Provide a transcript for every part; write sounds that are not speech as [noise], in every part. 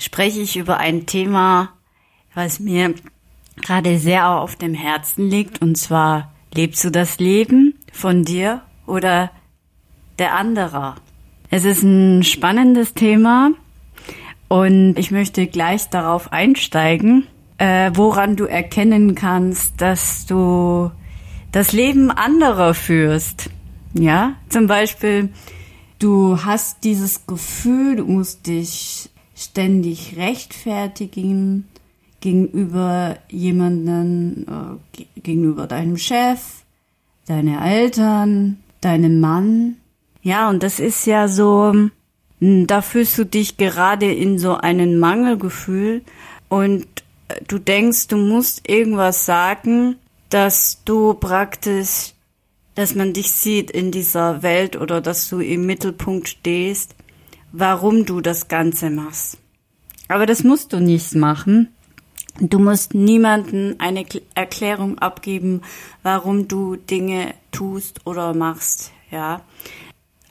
spreche ich über ein Thema, was mir gerade sehr auf dem Herzen liegt, und zwar lebst du das Leben von dir oder der anderer? Es ist ein spannendes Thema und ich möchte gleich darauf einsteigen, äh, woran du erkennen kannst, dass du das Leben anderer führst. Ja, zum Beispiel, du hast dieses Gefühl, du musst dich ständig rechtfertigen gegenüber jemanden, äh, gegenüber deinem Chef, deine Eltern, deinem Mann. Ja, und das ist ja so, hm, da fühlst du dich gerade in so einen Mangelgefühl und äh, du denkst, du musst irgendwas sagen, dass du praktisch, dass man dich sieht in dieser Welt oder dass du im Mittelpunkt stehst warum du das Ganze machst. Aber das musst du nicht machen. Du musst niemanden eine Erklärung abgeben, warum du Dinge tust oder machst, ja.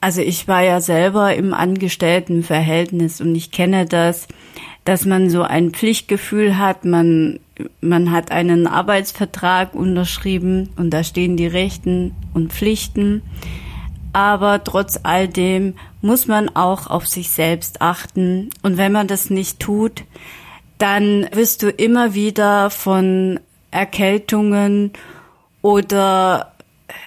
Also ich war ja selber im Angestelltenverhältnis und ich kenne das, dass man so ein Pflichtgefühl hat, man, man hat einen Arbeitsvertrag unterschrieben und da stehen die Rechten und Pflichten aber trotz all dem muss man auch auf sich selbst achten. Und wenn man das nicht tut, dann wirst du immer wieder von Erkältungen oder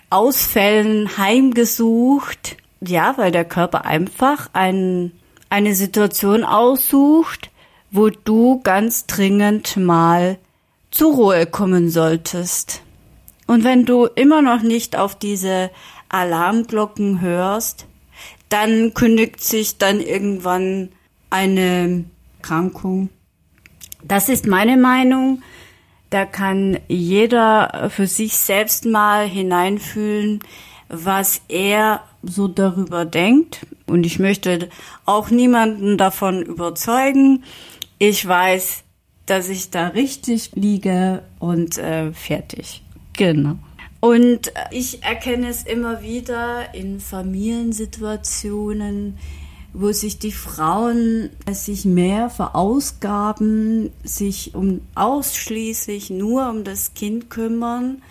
Ausfällen heimgesucht. Ja, weil der Körper einfach ein, eine Situation aussucht, wo du ganz dringend mal zur Ruhe kommen solltest. Und wenn du immer noch nicht auf diese Alarmglocken hörst, dann kündigt sich dann irgendwann eine Krankung. Das ist meine Meinung. Da kann jeder für sich selbst mal hineinfühlen, was er so darüber denkt. Und ich möchte auch niemanden davon überzeugen. Ich weiß, dass ich da richtig liege und äh, fertig. Genau. Und ich erkenne es immer wieder in Familiensituationen, wo sich die Frauen sich mehr verausgaben, sich um ausschließlich nur um das Kind kümmern.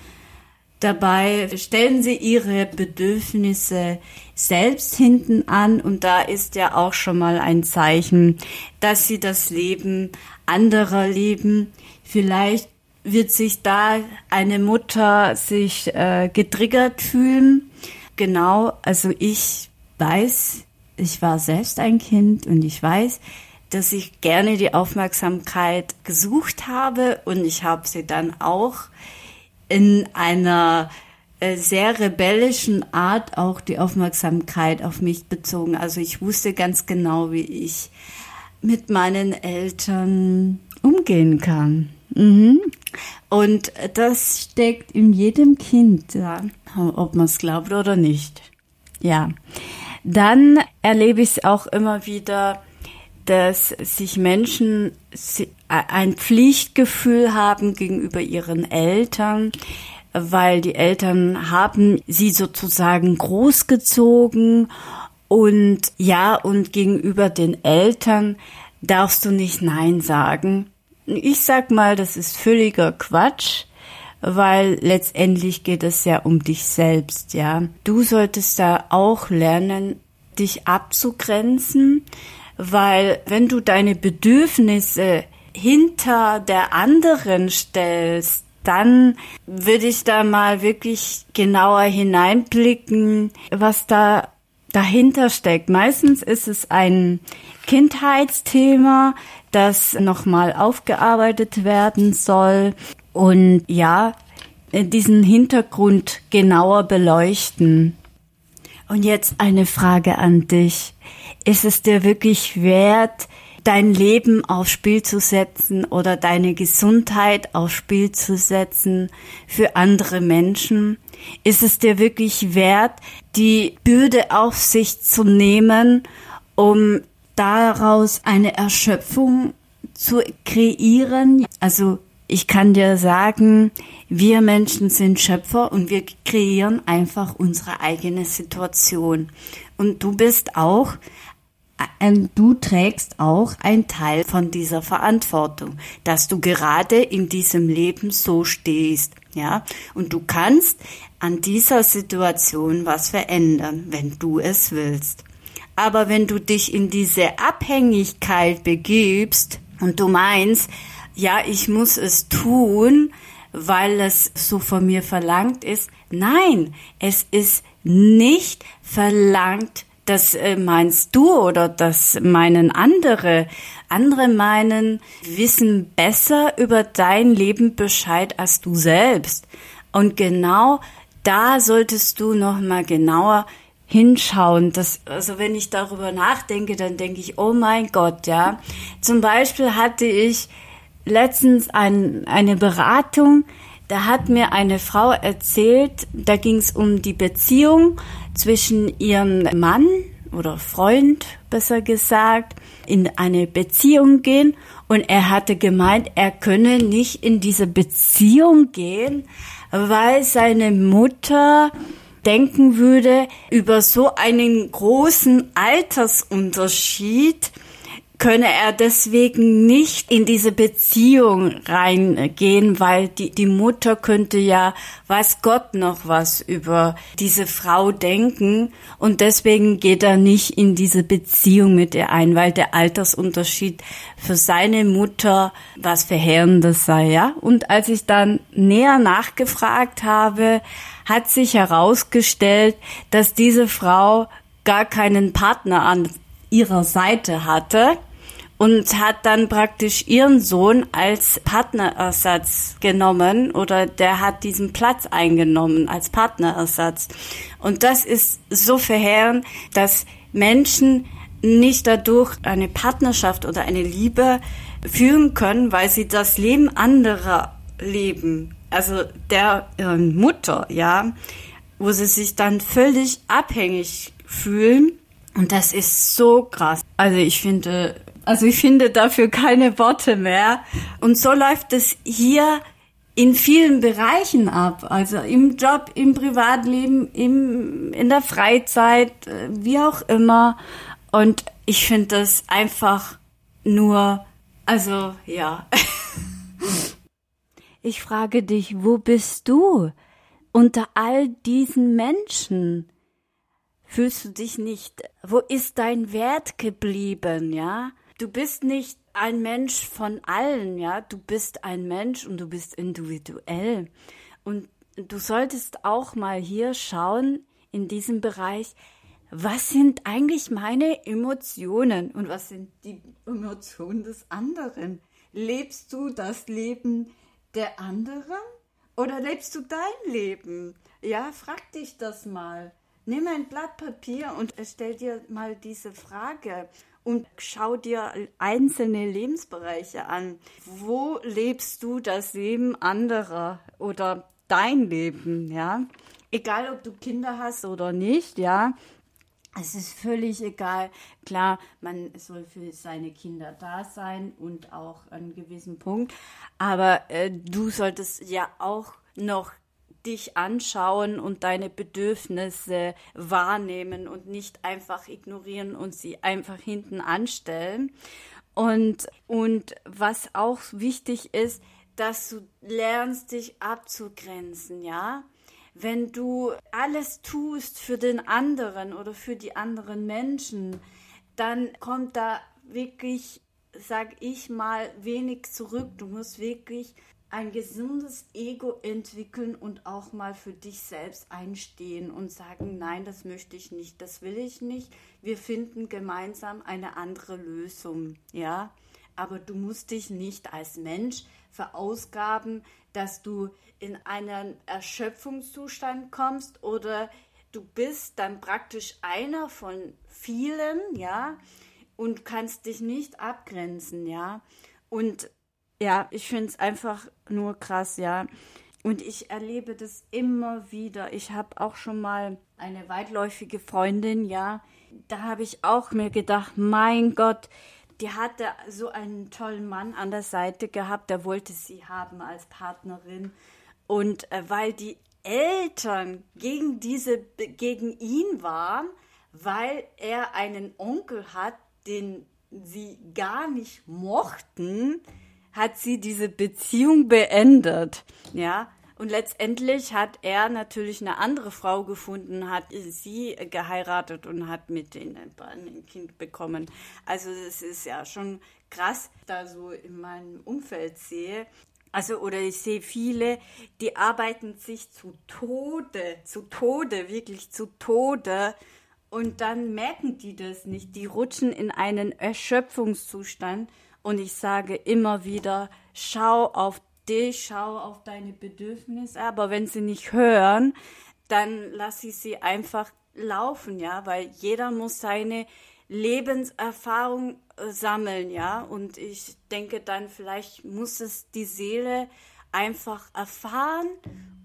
Dabei stellen sie ihre Bedürfnisse selbst hinten an und da ist ja auch schon mal ein Zeichen, dass sie das Leben anderer leben. Vielleicht wird sich da eine Mutter sich äh, getriggert fühlen. Genau, also ich weiß, ich war selbst ein Kind und ich weiß, dass ich gerne die Aufmerksamkeit gesucht habe und ich habe sie dann auch in einer äh, sehr rebellischen Art auch die Aufmerksamkeit auf mich bezogen. Also ich wusste ganz genau, wie ich mit meinen Eltern umgehen kann. Mhm. Und das steckt in jedem Kind, ja, ob man es glaubt oder nicht. Ja. Dann erlebe ich es auch immer wieder, dass sich Menschen ein Pflichtgefühl haben gegenüber ihren Eltern, weil die Eltern haben sie sozusagen großgezogen und ja, und gegenüber den Eltern darfst du nicht Nein sagen. Ich sag mal, das ist völliger Quatsch, weil letztendlich geht es ja um dich selbst, ja. Du solltest da auch lernen, dich abzugrenzen, weil wenn du deine Bedürfnisse hinter der anderen stellst, dann würde ich da mal wirklich genauer hineinblicken, was da dahinter steckt. Meistens ist es ein Kindheitsthema, das nochmal aufgearbeitet werden soll und ja, diesen Hintergrund genauer beleuchten. Und jetzt eine Frage an dich. Ist es dir wirklich wert, dein Leben aufs Spiel zu setzen oder deine Gesundheit aufs Spiel zu setzen für andere Menschen? Ist es dir wirklich wert, die Bürde auf sich zu nehmen, um daraus eine Erschöpfung zu kreieren? Also ich kann dir sagen, wir Menschen sind Schöpfer und wir kreieren einfach unsere eigene Situation. Und du bist auch, du trägst auch ein Teil von dieser Verantwortung, dass du gerade in diesem Leben so stehst. Ja, und du kannst an dieser Situation was verändern, wenn du es willst. Aber wenn du dich in diese Abhängigkeit begibst und du meinst, ja, ich muss es tun, weil es so von mir verlangt ist. Nein, es ist nicht verlangt, das äh, meinst du oder das meinen andere. Andere meinen, wissen besser über dein Leben Bescheid als du selbst. Und genau da solltest du noch mal genauer hinschauen. Das, also wenn ich darüber nachdenke, dann denke ich, oh mein Gott, ja. Zum Beispiel hatte ich letztens ein, eine Beratung, da hat mir eine Frau erzählt, da ging es um die Beziehung zwischen ihrem Mann oder Freund, besser gesagt, in eine Beziehung gehen. Und er hatte gemeint, er könne nicht in diese Beziehung gehen, weil seine Mutter denken würde, über so einen großen Altersunterschied könne er deswegen nicht in diese Beziehung reingehen, weil die, die Mutter könnte ja, weiß Gott noch was über diese Frau denken und deswegen geht er nicht in diese Beziehung mit ihr ein, weil der Altersunterschied für seine Mutter was Verheerendes sei, ja. Und als ich dann näher nachgefragt habe, hat sich herausgestellt, dass diese Frau gar keinen Partner an ihrer Seite hatte und hat dann praktisch ihren Sohn als Partnerersatz genommen oder der hat diesen Platz eingenommen als Partnerersatz. Und das ist so verheerend, dass Menschen nicht dadurch eine Partnerschaft oder eine Liebe führen können, weil sie das Leben anderer leben. Also der äh, Mutter, ja, wo sie sich dann völlig abhängig fühlen. Und das ist so krass. Also ich finde, also ich finde dafür keine Worte mehr. Und so läuft es hier in vielen Bereichen ab. Also im Job, im Privatleben, im, in der Freizeit, äh, wie auch immer. Und ich finde das einfach nur, also ja. [laughs] Ich frage dich, wo bist du unter all diesen Menschen? Fühlst du dich nicht, wo ist dein Wert geblieben, ja? Du bist nicht ein Mensch von allen, ja, du bist ein Mensch und du bist individuell. Und du solltest auch mal hier schauen in diesem Bereich, was sind eigentlich meine Emotionen und was sind die Emotionen des anderen? Lebst du das Leben der anderen oder lebst du dein Leben? Ja, frag dich das mal. Nimm ein Blatt Papier und stell dir mal diese Frage und schau dir einzelne Lebensbereiche an. Wo lebst du das Leben anderer oder dein Leben, ja? Egal, ob du Kinder hast oder nicht, ja. Es ist völlig egal. Klar, man soll für seine Kinder da sein und auch an einem gewissen Punkt. Aber äh, du solltest ja auch noch dich anschauen und deine Bedürfnisse wahrnehmen und nicht einfach ignorieren und sie einfach hinten anstellen. Und, und was auch wichtig ist, dass du lernst, dich abzugrenzen, ja? Wenn du alles tust für den anderen oder für die anderen Menschen, dann kommt da wirklich, sag ich mal, wenig zurück. Du musst wirklich ein gesundes Ego entwickeln und auch mal für dich selbst einstehen und sagen, nein, das möchte ich nicht, das will ich nicht. Wir finden gemeinsam eine andere Lösung, ja. Aber du musst dich nicht als Mensch verausgaben, dass du in einen Erschöpfungszustand kommst oder du bist dann praktisch einer von vielen, ja, und kannst dich nicht abgrenzen, ja. Und ja, ich finde es einfach nur krass, ja. Und ich erlebe das immer wieder. Ich habe auch schon mal eine weitläufige Freundin, ja. Da habe ich auch mir gedacht, mein Gott, die hatte so einen tollen Mann an der Seite gehabt, der wollte sie haben als Partnerin. Und äh, weil die Eltern gegen diese, gegen ihn waren, weil er einen Onkel hat, den sie gar nicht mochten, hat sie diese Beziehung beendet. Ja, und letztendlich hat er natürlich eine andere Frau gefunden, hat sie geheiratet und hat mit denen ein Kind bekommen. Also das ist ja schon krass, da so in meinem Umfeld sehe. Also, oder ich sehe viele, die arbeiten sich zu Tode, zu Tode, wirklich zu Tode. Und dann merken die das nicht. Die rutschen in einen Erschöpfungszustand. Und ich sage immer wieder, schau auf dich, schau auf deine Bedürfnisse. Aber wenn sie nicht hören, dann lass ich sie einfach laufen, ja, weil jeder muss seine Lebenserfahrung äh, sammeln, ja. Und ich denke dann, vielleicht muss es die Seele einfach erfahren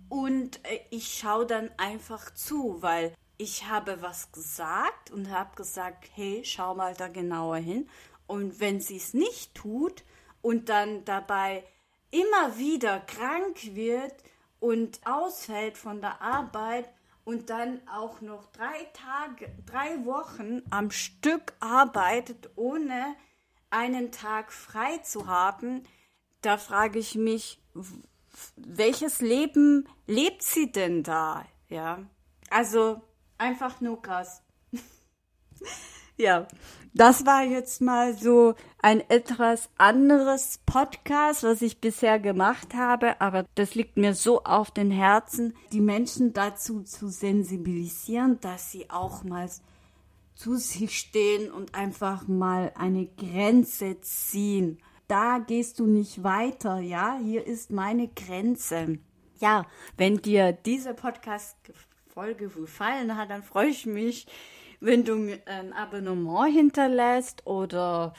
und äh, ich schaue dann einfach zu, weil ich habe was gesagt und habe gesagt, hey, schau mal da genauer hin. Und wenn sie es nicht tut und dann dabei immer wieder krank wird und ausfällt von der Arbeit, und dann auch noch drei Tage, drei Wochen am Stück arbeitet, ohne einen Tag frei zu haben, da frage ich mich, welches Leben lebt sie denn da? Ja, also einfach nur krass. [laughs] Ja, das war jetzt mal so ein etwas anderes Podcast, was ich bisher gemacht habe, aber das liegt mir so auf den Herzen, die Menschen dazu zu sensibilisieren, dass sie auch mal zu sich stehen und einfach mal eine Grenze ziehen. Da gehst du nicht weiter, ja? Hier ist meine Grenze. Ja, wenn dir diese Podcast-Folge gefallen hat, dann freue ich mich, wenn du ein Abonnement hinterlässt oder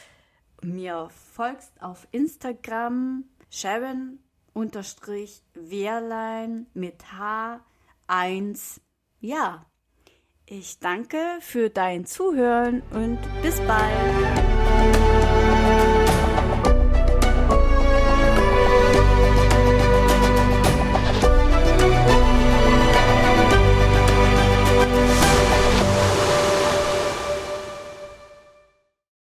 mir folgst auf Instagram, Sharon unterstrich Wehrlein mit H1. Ja, ich danke für dein Zuhören und bis bald.